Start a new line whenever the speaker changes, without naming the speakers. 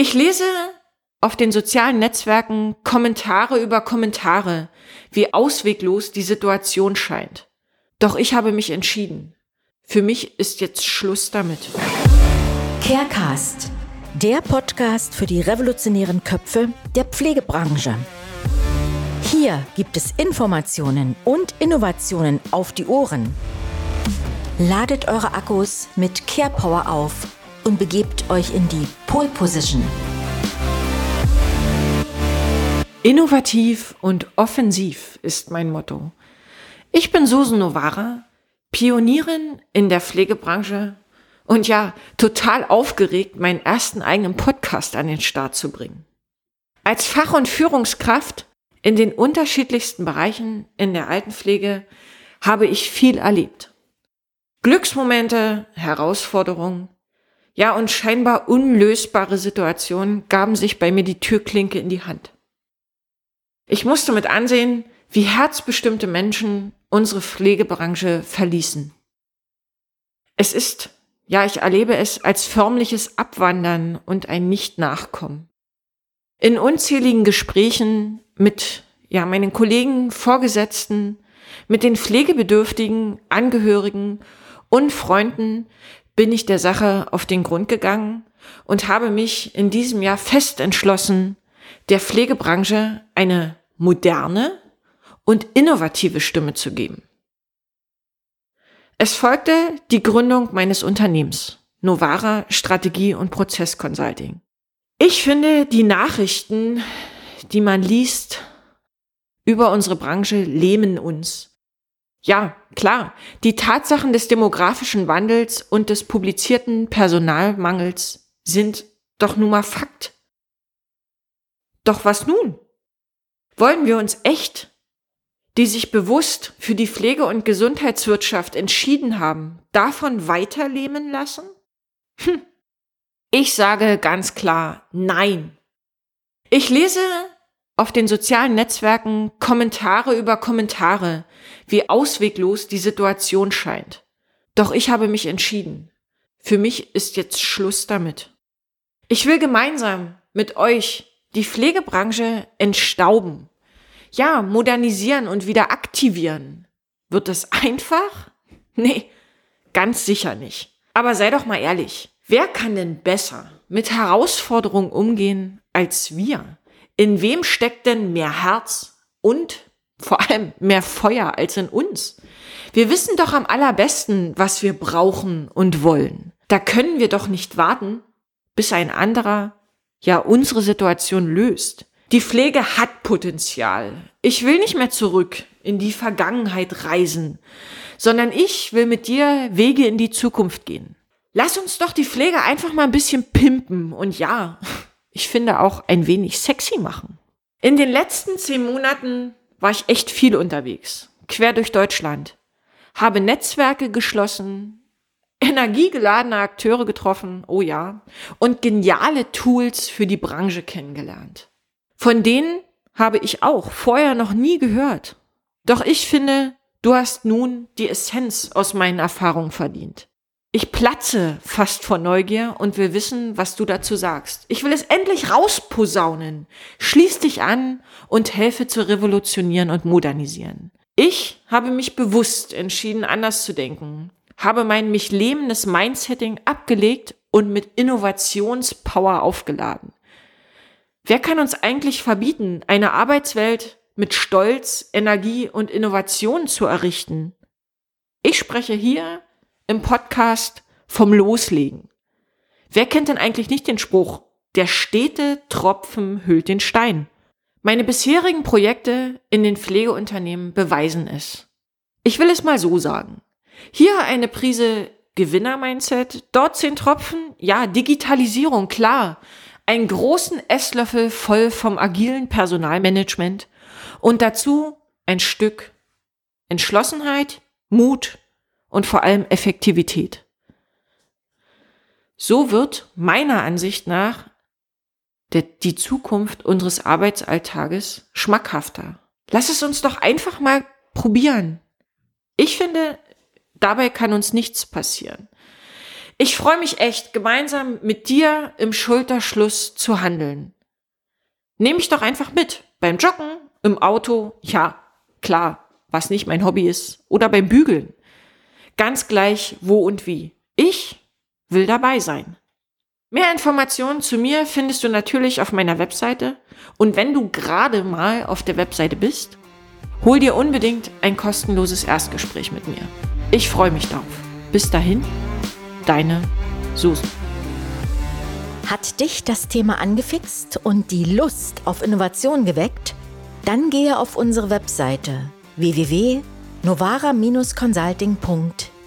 Ich lese auf den sozialen Netzwerken Kommentare über Kommentare, wie ausweglos die Situation scheint. Doch ich habe mich entschieden. Für mich ist jetzt Schluss damit.
Carecast, der Podcast für die revolutionären Köpfe der Pflegebranche. Hier gibt es Informationen und Innovationen auf die Ohren. Ladet eure Akkus mit Care Power auf und begebt euch in die Pole Position.
Innovativ und offensiv ist mein Motto. Ich bin Susan Novara, Pionierin in der Pflegebranche und ja, total aufgeregt, meinen ersten eigenen Podcast an den Start zu bringen. Als Fach- und Führungskraft in den unterschiedlichsten Bereichen in der Altenpflege habe ich viel erlebt. Glücksmomente, Herausforderungen, ja und scheinbar unlösbare Situationen gaben sich bei mir die Türklinke in die Hand. Ich musste mit ansehen, wie herzbestimmte Menschen unsere Pflegebranche verließen. Es ist, ja, ich erlebe es als förmliches Abwandern und ein Nicht-Nachkommen. In unzähligen Gesprächen mit, ja, meinen Kollegen, Vorgesetzten, mit den pflegebedürftigen Angehörigen und Freunden bin ich der Sache auf den Grund gegangen und habe mich in diesem Jahr fest entschlossen, der Pflegebranche eine moderne und innovative Stimme zu geben. Es folgte die Gründung meines Unternehmens, Novara Strategie und Prozess Consulting. Ich finde, die Nachrichten, die man liest über unsere Branche, lähmen uns. Ja, klar, die Tatsachen des demografischen Wandels und des publizierten Personalmangels sind doch nun mal Fakt. Doch was nun? Wollen wir uns echt, die sich bewusst für die Pflege- und Gesundheitswirtschaft entschieden haben, davon weiterleben lassen? Hm. Ich sage ganz klar Nein. Ich lese auf den sozialen Netzwerken Kommentare über Kommentare, wie ausweglos die Situation scheint. Doch ich habe mich entschieden. Für mich ist jetzt Schluss damit. Ich will gemeinsam mit euch die Pflegebranche entstauben. Ja, modernisieren und wieder aktivieren. Wird das einfach? Nee, ganz sicher nicht. Aber sei doch mal ehrlich. Wer kann denn besser mit Herausforderungen umgehen als wir? In wem steckt denn mehr Herz und vor allem mehr Feuer als in uns? Wir wissen doch am allerbesten, was wir brauchen und wollen. Da können wir doch nicht warten, bis ein anderer ja unsere Situation löst. Die Pflege hat Potenzial. Ich will nicht mehr zurück in die Vergangenheit reisen, sondern ich will mit dir Wege in die Zukunft gehen. Lass uns doch die Pflege einfach mal ein bisschen pimpen und ja, ich finde auch ein wenig sexy machen. In den letzten zehn Monaten war ich echt viel unterwegs, quer durch Deutschland, habe Netzwerke geschlossen, energiegeladene Akteure getroffen, oh ja, und geniale Tools für die Branche kennengelernt. Von denen habe ich auch vorher noch nie gehört. Doch ich finde, du hast nun die Essenz aus meinen Erfahrungen verdient. Ich platze fast vor Neugier und will wissen, was du dazu sagst. Ich will es endlich rausposaunen. Schließ dich an und helfe zu revolutionieren und modernisieren. Ich habe mich bewusst entschieden, anders zu denken habe mein mich lähmendes Mindsetting abgelegt und mit Innovationspower aufgeladen. Wer kann uns eigentlich verbieten, eine Arbeitswelt mit Stolz, Energie und Innovation zu errichten? Ich spreche hier im Podcast vom Loslegen. Wer kennt denn eigentlich nicht den Spruch, der stete Tropfen hüllt den Stein? Meine bisherigen Projekte in den Pflegeunternehmen beweisen es. Ich will es mal so sagen. Hier eine Prise Gewinner-Mindset, dort zehn Tropfen, ja, Digitalisierung, klar. Einen großen Esslöffel voll vom agilen Personalmanagement und dazu ein Stück Entschlossenheit, Mut und vor allem Effektivität. So wird meiner Ansicht nach die Zukunft unseres Arbeitsalltages schmackhafter. Lass es uns doch einfach mal probieren. Ich finde, Dabei kann uns nichts passieren. Ich freue mich echt, gemeinsam mit dir im Schulterschluss zu handeln. Nehme mich doch einfach mit. Beim Joggen, im Auto, ja, klar, was nicht mein Hobby ist. Oder beim Bügeln. Ganz gleich wo und wie. Ich will dabei sein. Mehr Informationen zu mir findest du natürlich auf meiner Webseite. Und wenn du gerade mal auf der Webseite bist, hol dir unbedingt ein kostenloses Erstgespräch mit mir. Ich freue mich darauf. Bis dahin, deine Susan.
Hat dich das Thema angefixt und die Lust auf Innovation geweckt? Dann gehe auf unsere Webseite www.novara-consulting.de